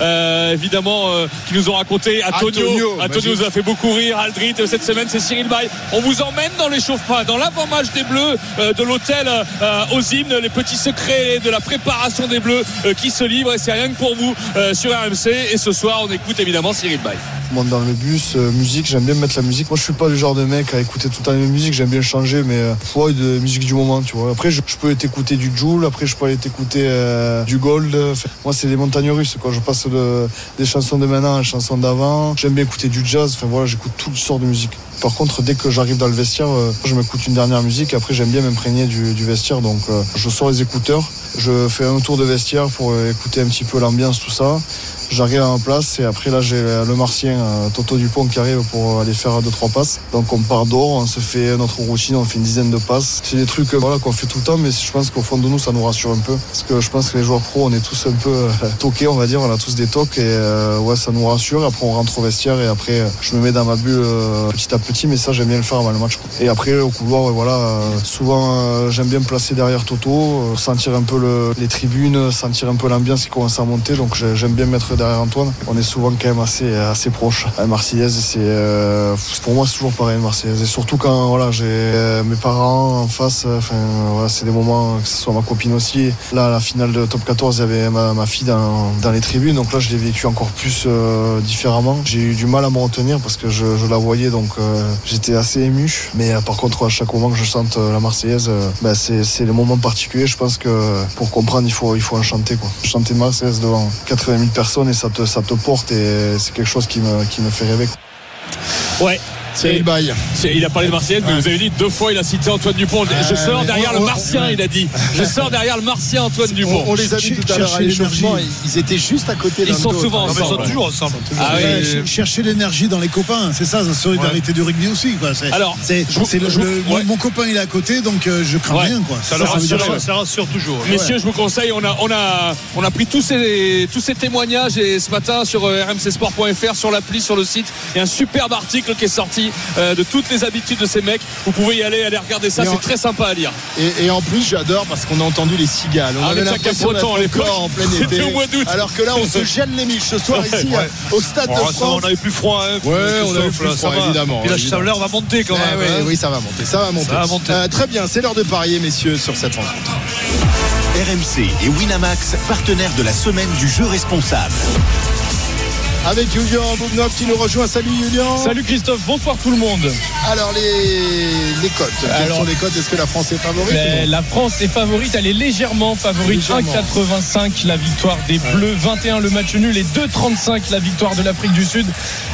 euh, évidemment, euh, qui nous ont raconté. Antonio, Antonio, nous a fait beaucoup rire. Aldrit, cette semaine, c'est Cyril Bay. On vous emmène dans l'échauffement, dans l'avant-match des Bleus, euh, de l'hôtel euh, aux hymnes, les petits secrets de la préparation des Bleus euh, qui se livrent. Et c'est rien que pour vous euh, sur RMC. Et ce soir, on écoute évidemment Cyril Bay. Dans le bus, euh, musique, j'aime bien mettre la musique. Moi, je suis pas le genre de mec à écouter tout le temps la même musique, j'aime bien changer, mais euh, ouais, de musique du moment, tu vois. Après, je, peux t'écouter du Joule, après, je peux aller t'écouter euh, du Gold. Moi, c'est les montagnes russes, quoi. Je passe de- des chansons de maintenant à des chansons d'avant. J'aime bien écouter du jazz, enfin voilà, j'écoute toutes sortes de musique. Par contre, dès que j'arrive dans le vestiaire, euh, je m'écoute une dernière musique. Après, j'aime bien m'imprégner du, vestiaire, donc euh, je sors les écouteurs, je fais un tour de vestiaire pour euh, écouter un petit peu l'ambiance, tout ça. J'arrive en place et après là j'ai le martien euh, Toto Dupont qui arrive pour aller faire deux trois passes. Donc on part dehors, on se fait notre routine, on fait une dizaine de passes. C'est des trucs voilà qu'on fait tout le temps, mais je pense qu'au fond de nous ça nous rassure un peu parce que je pense que les joueurs pro on est tous un peu euh, toqués on va dire, on a tous des tocs et euh, ouais ça nous rassure. Après on rentre au vestiaire et après je me mets dans ma bulle petit à petit, mais ça j'aime bien le faire avant le match. Et après au couloir voilà souvent j'aime bien me placer derrière Toto, sentir un peu le- les tribunes, sentir un peu l'ambiance qui commence à monter. Donc j'ai- j'aime bien me mettre Antoine. On est souvent quand même assez assez proches. La Marseillaise c'est euh, pour moi c'est toujours pareil la Marseillaise et surtout quand voilà j'ai euh, mes parents en face. Enfin voilà c'est des moments que ce soit ma copine aussi. Là à la finale de top 14 il y avait ma, ma fille dans, les tribunes donc là je l'ai vécu encore plus euh, différemment. J'ai eu du mal à me retenir parce que je, la voyais donc j'étais assez ému. Mais par contre à chaque moment que je euh, la Marseillaise ben, c'est c'est les moments particuliers. Je pense que pour comprendre il faut il faut en chanter quoi. Chanter Marseillaise devant 80 000 personnes et ça te ça te porte et c'est quelque chose qui me qui me fait rêver. Ouais. Cyril Il a parlé de Marseillaise, mais vous avez dit deux fois, il a cité Antoine Dupont. Je sors mais derrière on- le on- Martien, il a dit. Je sors derrière le Martien Antoine Dupont. On, on les a vus tout à l'heure à Chercher l'échauffement, l'énergie. ils étaient juste à côté Ils sont souvent Non, mais ils sont ensemble. toujours ensemble. Ah oui. Ouais, chercher l'énergie dans les copains, c'est ça la solidarité du rugby aussi. Quoi. Alors, c'est, ouais. mon copain il est à côté, donc euh, je crains Ouais. rien. Quoi. Ça, Ça, le ça veut dire rassure, quoi ça rassure toujours. Messieurs, je vous conseille, on a, on a, on a pris tous ces, tous ces témoignages et ce matin sur euh, rmcsport.fr, sur l'appli, sur le site. Il y a un superbe article qui est sorti euh, de toutes les habitudes de ces mecs. Vous pouvez y aller, aller regarder ça, Et en- c'est très sympa à lire. Et, et en plus, j'adore parce qu'on a entendu les cigales. On Ah, avait l'impression d'être encore en plein C'était été. au mois d'août. Alors que là, on se gèle les miches ce soir ici Ouais. au stade de ça France. on avait plus froid. Hein, Ouais, on avait plus froid, évidemment, Puis la chaleur va monter quand Eh même. oui, hein. oui, ça va monter, ça va monter. Ça va monter. Euh, très bien, c'est l'heure de parier, messieurs, sur cette rencontre. RMC et Winamax, partenaires de la semaine du jeu responsable. Avec Julien Boubnov qui nous rejoint. Salut Julien. Salut Christophe, bonsoir tout le monde. Alors les, les cotes. Quelles Alors- sont les cotes Est-ce que la France est favorite? Mais la France est favorite, elle est légèrement favorite. Légèrement. 1,85 la victoire des Bleus, 21 le match nul et 2,35 la victoire de l'Afrique du Sud.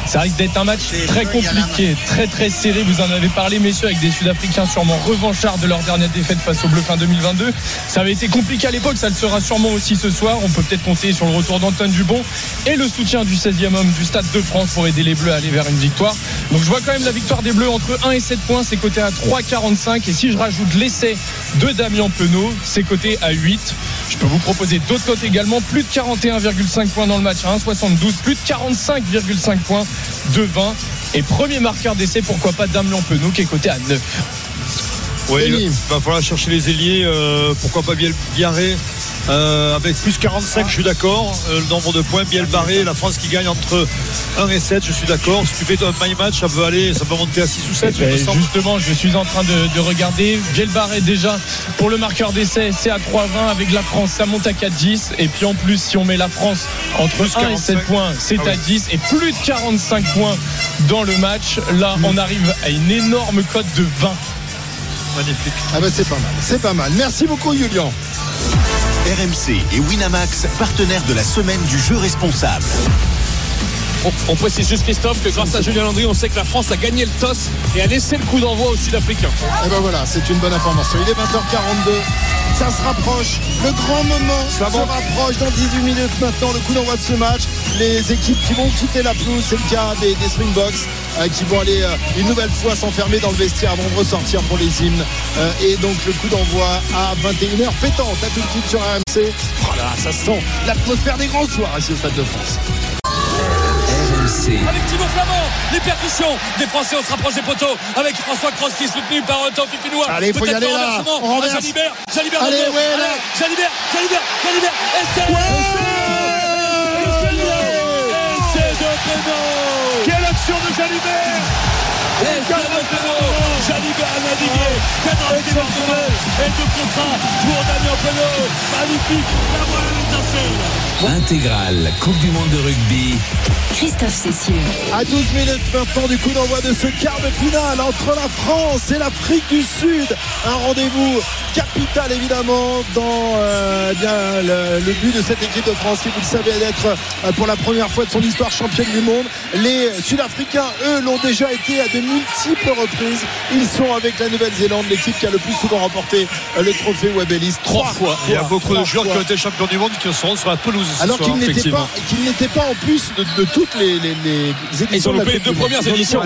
Ça risque d'être un match très compliqué, très très serré. Vous en avez parlé, messieurs, avec des Sud-Africains sûrement revanchards de leur dernière défaite face aux Bleus fin 2022. Ça avait été compliqué à l'époque, ça le sera sûrement aussi ce soir. On peut peut-être compter sur le retour d'Antoine Dubon et le soutien du 16e deuxième homme du Stade de France pour aider les Bleus à aller vers une victoire. Donc je vois quand même la victoire des Bleus entre 1 et 7 points, c'est coté à 3,45. Et si je rajoute l'essai de Damien Penaud, c'est coté à 8. Je peux vous proposer d'autres cotes également. Plus de 41,5 points dans le match à 1,72. Plus de 45,5 points de 20. Et premier marqueur d'essai, pourquoi pas Damien Penaud qui est coté à 9. Oui, il va falloir chercher les ailiers. euh, pourquoi pas Biarré euh, avec plus 45, je suis d'accord. Euh, le nombre de points, Biel Barré, la France qui gagne entre 1 et 7, je suis d'accord. Si tu fais un my match, ça peut aller, ça peut monter à 6 ou 7. il me Et semble. justement, je suis en train de, de regarder. Biel Barré déjà pour le marqueur d'essai, c'est à 3,20 avec la France, ça monte à 4,10. Et puis en plus, si on met la France entre Plus 1 et 7 45. points, c'est Ah à oui. 10 et plus de 45 points dans le match. Là, on arrive à une énorme cote de 20. Magnifique. Ah bah c'est pas mal, c'est pas mal. Merci beaucoup Julien. RMC et Winamax, partenaires de la semaine du jeu responsable. On, on précise juste Christophe que grâce à Julien Landry, on sait que la France a gagné le toss et a laissé le coup d'envoi aux Sud-Africains. Et ben voilà, c'est une bonne information. Il est 20h42. Ça se rapproche. Le grand moment se rapproche dans 18 minutes maintenant. Le coup d'envoi de ce match. Les équipes qui vont quitter la pelouse, c'est le cas des, des Springboks qui vont aller euh, une nouvelle fois s'enfermer dans le vestiaire avant de ressortir pour les hymnes. Euh, et donc le coup d'envoi à 21h pétante. À tout de suite sur RMC. Oh là, ça sent l'atmosphère des grands soirs ici au Stade de France. Avec Thibaut Flamand, les percussions des Français, on se rapproche des poteaux avec François Cross qui est soutenu par euh, Tanguy Pinois. Allez, faut y Peut-être aller, le là. renversement. On renverse. Ah, Jalibert, Jalibert Allez, ouais, là. Allez, Jalibert, Jalibert, Jalibert, de de Jalibert Essai de Jalibert a navigué Barcelone et de contrat pour Damien Penaud Magnifique, la voilà l'étincelle Intégrale Coupe du Monde de rugby. Christophe Cécile. À 12 minutes maintenant du coup d'envoi de ce quart de finale entre la France et l'Afrique du Sud. Un rendez-vous capital évidemment dans euh, bien, le, le but de cette équipe de France qui vous le savez d'être euh, pour la première fois de son histoire championne du monde. Les Sud-Africains, eux, l'ont déjà été à de multiples reprises. Ils sont avec la Nouvelle-Zélande, l'équipe qui a le plus souvent remporté euh, le trophée Webb Ellis. Trois fois. Il y a beaucoup de joueurs fois. qui ont été champions du monde qui seront sur la pelouse. Alors qu'ils n'étaient pas, qu'ils n'étaient pas en plus de, de toutes les, les, les éditions. Ils ont de la loupé les deux premières éditions.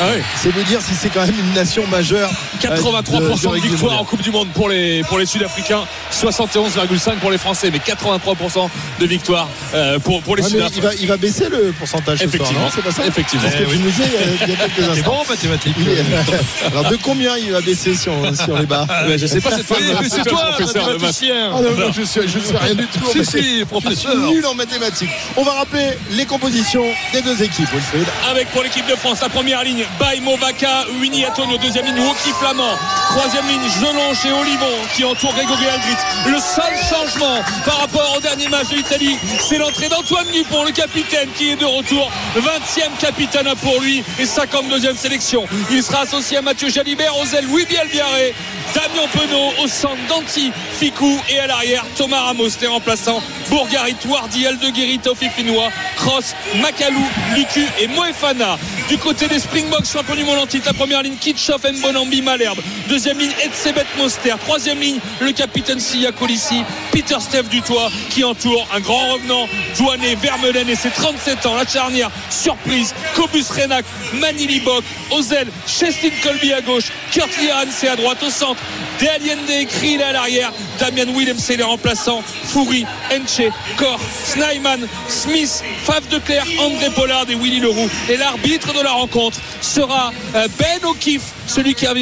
Ah oui. C'est vous dire si c'est quand même une nation majeure. euh, 83% de, rugby victoire en. Coupe du Monde pour les, pour les Sud-Africains, 71,5 pour les Français, mais 83% de victoire euh, pour, pour les Ouais, il, Sud-Africains. va, il va baisser le pourcentage. Effectivement. C'est pas ça? Effectivement. C'est ce que Eh oui. nous disais il y a- il quelques instants. bon en mathématiques. Il Alors de combien il va baisser si on les bat Ouais, je sais pas cette fois. Mais c'est toi, professeur de maths. mathématicien. Ah non, non, je je suis rien du tout. Si, si, professeur. Je suis nul en mathématiques. On va rappeler les compositions des deux équipes, Wilfried. Avec pour l'équipe de France, la première ligne, Baïmo Vaca, Winnie Antonio, deuxième ligne, Woki Flamand, troisième ligne, Jelonche et Olivon qui entourent Grégory Aldrit. Le seul changement par rapport au dernier match de l'Italie, c'est l'entrée d'Antoine Dupont, le capitaine qui est de retour, 20e capitaine pour lui et 52e sélection. Il sera associé à Mathieu Jalibert, ailes Louis Bielbiaré, Damien Penaud au centre Danti, Ficou et à l'arrière Thomas Ramos, les remplaçants Bourgarit, Wardi, Aldeguerri, Tofi Finois, Cross, Macalou, Lucu et Moefana. Du côté des Springboks, champion du monde en la première ligne Kitchoff, Mbonambi, Malherbe. Deuxième ligne Etsebet Moster. Troisième ligne, le capitaine Sia Colissi, Peter Steph Dutoit qui entoure un grand revenant, Douané, Vermeulen et ses 37 ans. La charnière, surprise, Cobus Renac, Manili Bok, Ozel, Chestin Colby à gauche, Kurt Liran c'est à droite au centre. De Allende et Krill à l'arrière, Damian Williams c'est les remplaçants, Foury, Enche, Kor, Snyman, Smith, Fave de Clerc, André Pollard et Willy Leroux. Et l'arbitre de la rencontre sera euh, Ben O'Keefe, celui qui a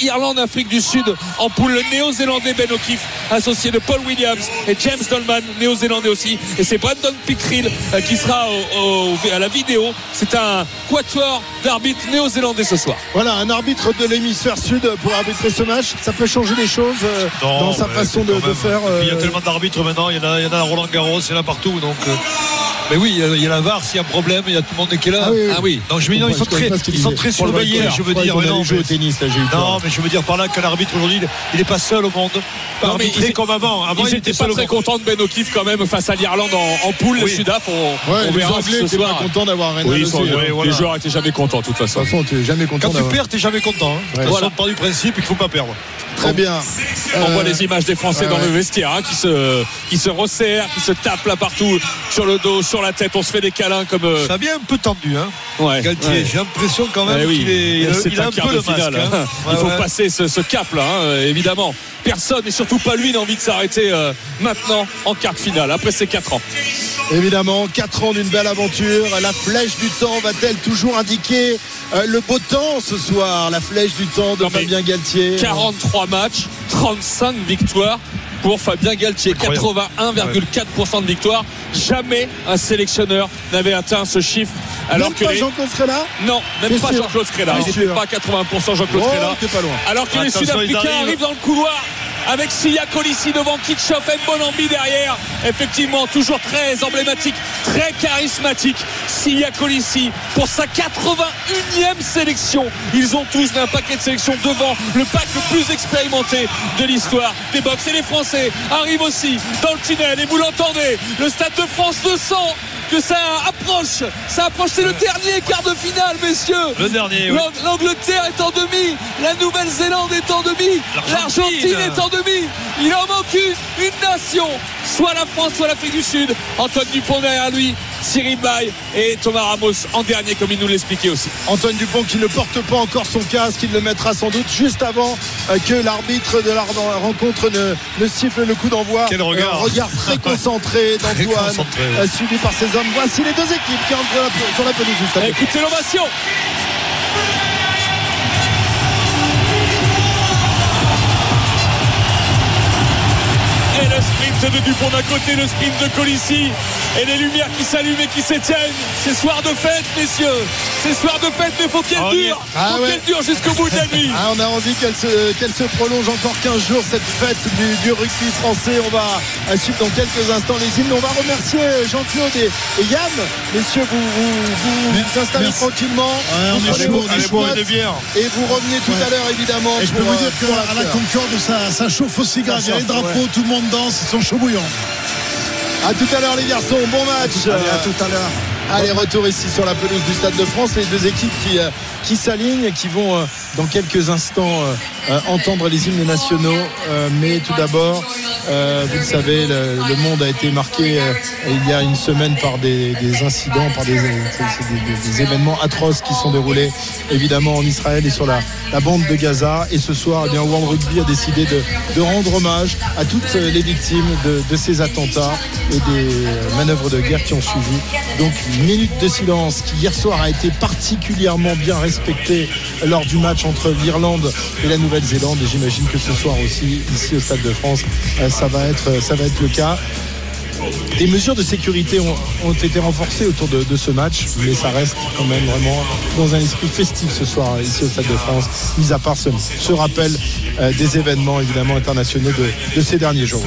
Irlande-Afrique du Sud en poule le néo-zélandais Ben O'Keefe, associé de Paul Williams et James Dolman, néo-zélandais aussi. Et c'est Brandon Pickrill euh, qui sera au- au- à la vidéo. C'est un quatuor d'arbitres néo-zélandais ce soir. Voilà, un arbitre de l'hémisphère sud pour arbitrer ce match. Ça peut changer les choses euh, Non, dans sa façon de, de faire. Il y a euh, tellement d'arbitres maintenant, il y en a, il y en a à Roland Garros, il y en a partout. Donc, euh, mais oui, il y a- il y a la VAR, s'il y a un problème, il y a tout le monde qui est là. Ah oui, oui. Ah oui. Donc je me dis, non, ils sont très, ils sont très surveillés, je veux dire. mais non, mais- au tennis, là, non, mais je veux dire par là qu'un arbitre aujourd'hui, il n'est pas seul au monde. Pas Non, mais arbitré ils- comme avant. Avant, Ils il était pas très monde. contents de Ben O'Keefe quand même face à l'Irlande en, en poule. Oui. Les Sudaf, on, Ouais, on les verra Anglais ce étaient pas soir. contents d'avoir Oui, aussi, sont- hein. ouais, voilà. Les joueurs étaient jamais contents de toute De façon. toute façon, tu es jamais content Quand tu perds, t'es jamais content. Hein. Ouais. Voilà. Voilà. part du principe qu'il faut pas perdre. Très bien. On Euh, voit les images des Français ouais, dans le vestiaire hein, qui, se, qui se resserrent, qui se tapent là partout, sur le dos, sur la tête. On se fait des câlins comme. euh, Ça a bien un peu tendu, hein. Ouais, Galtier, ouais. j'ai l'impression quand même Eh oui, qu'il est, il il a un quart peu de le masque. finale, hein. hein. Il faut ouais. passer ce, ce cap là, hein, euh, évidemment. Personne et surtout pas lui n'a envie de s'arrêter euh, maintenant en quart de finale après ces 4 ans. Évidemment, 4 ans d'une belle aventure. La flèche du temps va-t-elle toujours indiquer euh, le beau temps ce soir? La flèche du temps de Non, Fabien Galtier. 43 matchs, 35 victoires pour Fabien Galtier, 81,4% de victoires. Jamais un sélectionneur n'avait atteint ce chiffre. Alors Même que pas les- Jean-Claude Scrella Non, même pas Jean-Claude Scrella. Il n'était pas à 80% Jean-Claude Oh, Scrella. t'es pas loin. Alors que les Attention, ils Sud-Africains arrivent dans le couloir avec Sia Colissi devant Kitchoff et Bonambi derrière. Effectivement, toujours très emblématique, très charismatique. Sia Colissi pour sa 81e sélection. Ils ont tous un paquet de sélections devant le pack le plus expérimenté de l'histoire des box. Et les Français arrivent aussi dans le tunnel. Et vous l'entendez, le Stade de France le sent que ça approche. Ça approche. C'est le dernier quart de finale, messieurs. Le dernier, oui. L'Ang- L'Angleterre est en demi, la Nouvelle-Zélande est en demi, L'Argentine. l'Argentine est en demi. Il en manque une, une nation, soit la France, soit l'Afrique du Sud. Antoine Dupont derrière lui, Cyril Bay et Thomas Ramos en dernier, comme il nous l'expliquait aussi. Antoine Dupont qui ne porte pas encore son casque, il le mettra sans doute juste avant euh, que l'arbitre de la rencontre ne, ne siffle le coup d'envoi. Quel regard. Un regard très concentré d'Antoine, euh, suivi par ses hommes. Voici les deux équipes qui entrent la- sur la pelouse. Écoutez l'ovation. Le sprint de Dupont d'un côté, le sprint de Colissi. Et les lumières qui s'allument et qui s'éteignent. C'est soir de fête, messieurs. C'est soir de fête, mais faut qu'elle dure. Ah faut ouais. qu'elle dure jusqu'au bout de la nuit. Ah, on a envie qu'elle se, qu'elle se prolonge encore 15 jours, cette fête du, du rugby français. On va euh, suivre dans quelques instants les hymnes. On va remercier Jean-Claude et, et Yann. Messieurs, vous vous, vous, Mer- vous installez merci. tranquillement. Ouais, on Vous est prenez chaud, vos on est des bières. Et vous revenez tout Ouais. à l'heure, évidemment. Et je peux vous euh, dire pour qu'à la. Concorde, ça, ça chauffe au cigare. Il y a les drapeaux, tout le monde danse, ils sont chauds bouillants. À tout à l'heure, les garçons. Bon match. Allez, à tout à l'heure. Allez, retour ici sur la pelouse du Stade de France. Les deux équipes qui, euh, qui s'alignent et qui vont euh, dans quelques instants euh, entendre les hymnes nationaux. Euh, mais tout d'abord, euh, vous le savez, le, monde a été marqué il y a une semaine par des, incidents, par des, événements atroces qui sont déroulés évidemment en Israël et sur la, bande de Gaza. Et ce soir, eh bien, World Rugby a décidé de, rendre hommage à toutes les victimes de, de ces attentats et des manœuvres de guerre qui ont suivi. Donc une minute de silence qui hier soir a été particulièrement bien respectée lors du match entre l'Irlande et la Nouvelle-Zélande. Et j'imagine que ce soir aussi, ici au Stade de France, euh, ça va être, ça va être le cas. Des mesures de sécurité ont, été renforcées autour de, ce match, mais ça reste quand même vraiment dans un esprit festif ce soir ici au Stade de France, mis à part ce, rappel euh, des événements évidemment internationaux de, ces derniers jours.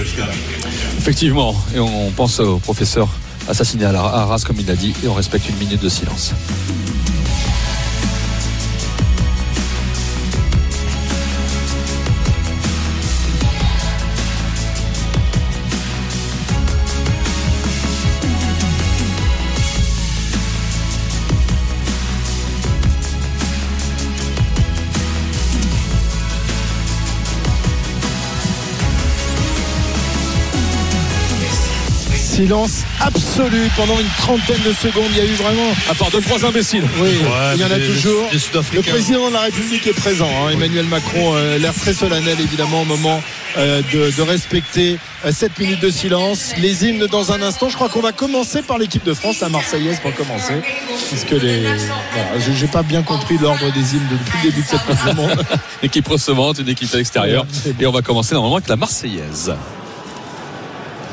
Effectivement, et on pense au professeur assassiné à Arras, comme il l'a dit, et on respecte une minute de silence. Silence absolu pendant une trentaine de secondes. Il y a eu vraiment. À part deux, trois imbéciles. Oui, Ouais, il y en a toujours. Le président de la République est présent. hein. Emmanuel Macron, euh, l'air très solennel évidemment au moment euh, de, de respecter euh, cette minute de silence. Les hymnes dans un instant. Je crois qu'on va commencer par l'équipe de France, la Marseillaise pour commencer, puisque les. Voilà, j'ai pas bien compris l'ordre des hymnes depuis le début de cette Coupe du Monde. Équipe recevante, une équipe à l'extérieur. Et on va commencer normalement avec la Marseillaise.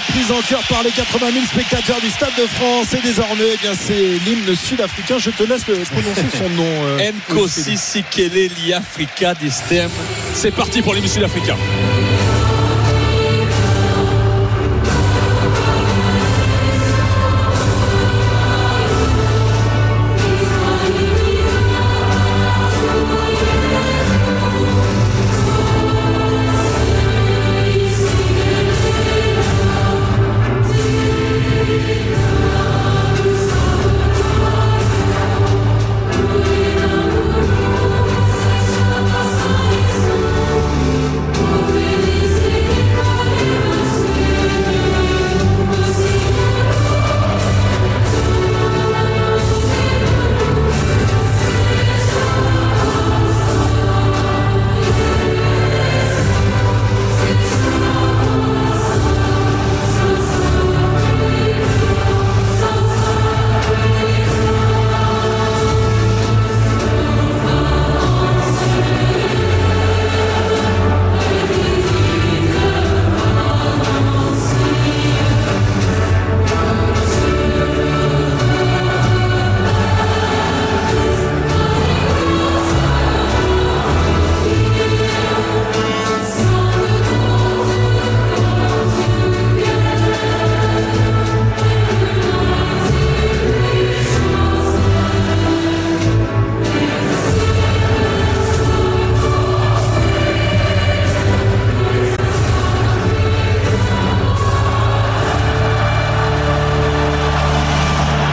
reprise en chœur par les 80 000 spectateurs du Stade de France. Et désormais, eh bien, c'est l'hymne sud-africain. Je te laisse prononcer son nom. euh, Nkosi Sikele Liafrika Distem. C'est parti pour l'hymne sud-africain.